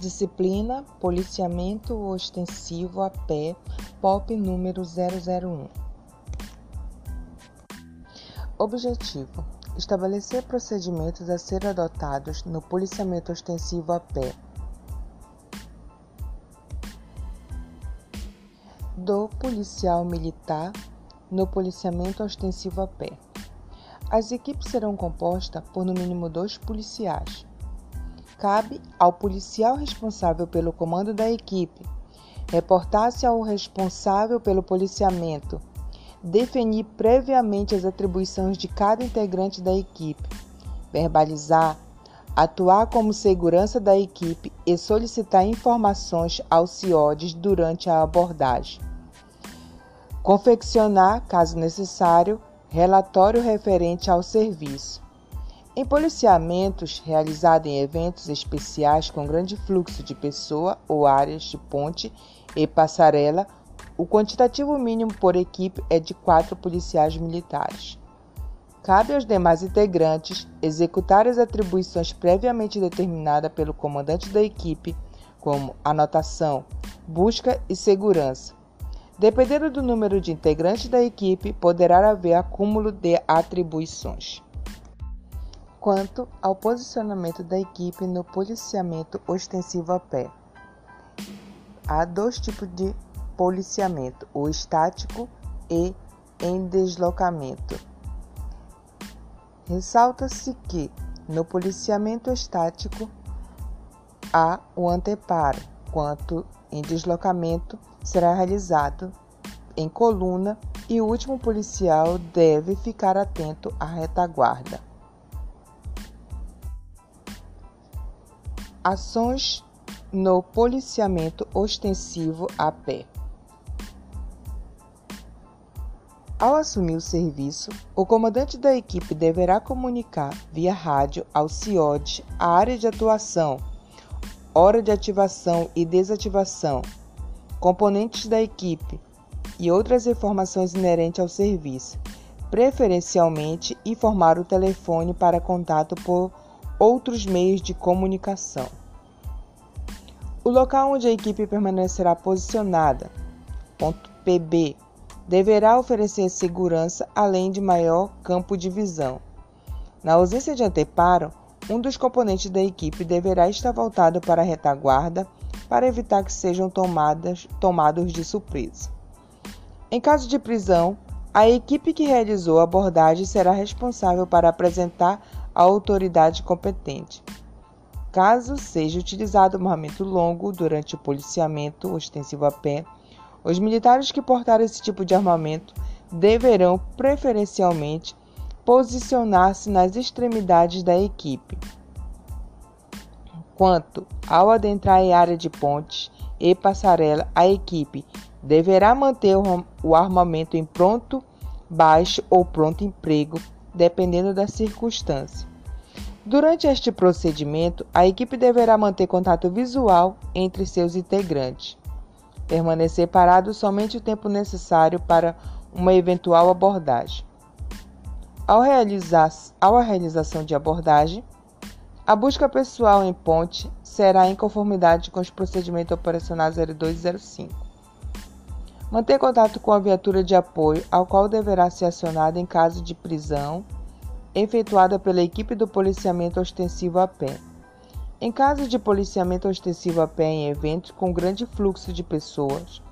Disciplina Policiamento Ostensivo a Pé, POP número 001. Objetivo: estabelecer procedimentos a ser adotados no policiamento ostensivo a pé. Do policial militar no policiamento ostensivo a pé. As equipes serão compostas por no mínimo dois policiais cabe ao policial responsável pelo comando da equipe reportar-se ao responsável pelo policiamento, definir previamente as atribuições de cada integrante da equipe, verbalizar, atuar como segurança da equipe e solicitar informações aos CIODs durante a abordagem. Confeccionar, caso necessário, relatório referente ao serviço. Em policiamentos realizados em eventos especiais com grande fluxo de pessoa ou áreas de ponte e passarela, o quantitativo mínimo por equipe é de quatro policiais militares. Cabe aos demais integrantes executar as atribuições previamente determinadas pelo comandante da equipe, como anotação, busca e segurança. Dependendo do número de integrantes da equipe, poderá haver acúmulo de atribuições. Quanto ao posicionamento da equipe no policiamento ostensivo a pé, há dois tipos de policiamento: o estático e em deslocamento. Ressalta-se que no policiamento estático há o anteparo, quanto em deslocamento será realizado em coluna e o último policial deve ficar atento à retaguarda. Ações no policiamento ostensivo a pé. Ao assumir o serviço, o comandante da equipe deverá comunicar via rádio ao CIOD a área de atuação, hora de ativação e desativação, componentes da equipe e outras informações inerentes ao serviço, preferencialmente informar o telefone para contato por outros meios de comunicação. O local onde a equipe permanecerá posicionada, ponto PB, deverá oferecer segurança além de maior campo de visão. Na ausência de anteparo, um dos componentes da equipe deverá estar voltado para a retaguarda para evitar que sejam tomadas, tomados de surpresa. Em caso de prisão, a equipe que realizou a abordagem será responsável para apresentar à autoridade competente. Caso seja utilizado armamento longo durante o policiamento ostensivo a pé, os militares que portarem esse tipo de armamento deverão preferencialmente posicionar-se nas extremidades da equipe. Quanto ao adentrar em área de pontes e passarela, a equipe deverá manter o armamento em pronto baixo ou pronto emprego dependendo da circunstância. Durante este procedimento, a equipe deverá manter contato visual entre seus integrantes, permanecer parado somente o tempo necessário para uma eventual abordagem. Ao, realizar, ao a realização de abordagem, a busca pessoal em ponte será em conformidade com os procedimentos operacionais 02 e 05. Manter contato com a viatura de apoio, ao qual deverá ser acionada em caso de prisão, efetuada pela equipe do policiamento ostensivo a pé. Em caso de policiamento ostensivo a pé em eventos com grande fluxo de pessoas,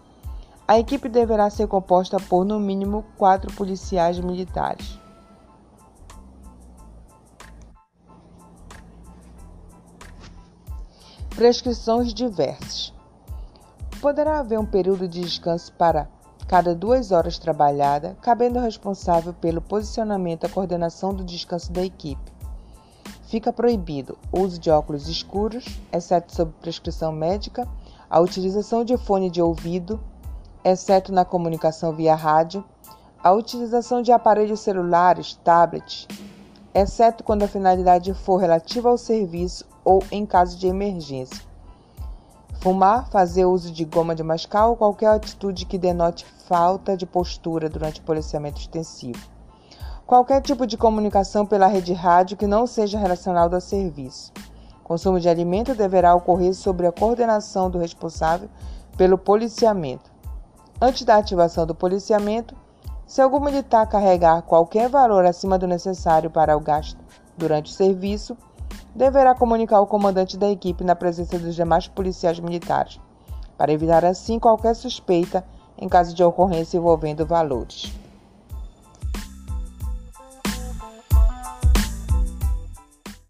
a equipe deverá ser composta por no mínimo quatro policiais militares. Prescrições diversas. Poderá haver um período de descanso para cada duas horas trabalhada, cabendo ao responsável pelo posicionamento e coordenação do descanso da equipe. Fica proibido o uso de óculos escuros, exceto sob prescrição médica, a utilização de fone de ouvido, exceto na comunicação via rádio, a utilização de aparelhos celulares, tablets, exceto quando a finalidade for relativa ao serviço ou em caso de emergência Fumar, fazer uso de goma de mascar ou qualquer atitude que denote falta de postura durante o policiamento extensivo. Qualquer tipo de comunicação pela rede rádio que não seja relacionado ao serviço. Consumo de alimento deverá ocorrer sob a coordenação do responsável pelo policiamento. Antes da ativação do policiamento, se algum militar carregar qualquer valor acima do necessário para o gasto durante o serviço, deverá comunicar ao comandante da equipe na presença dos demais policiais militares, para evitar assim qualquer suspeita em caso de ocorrência envolvendo valores.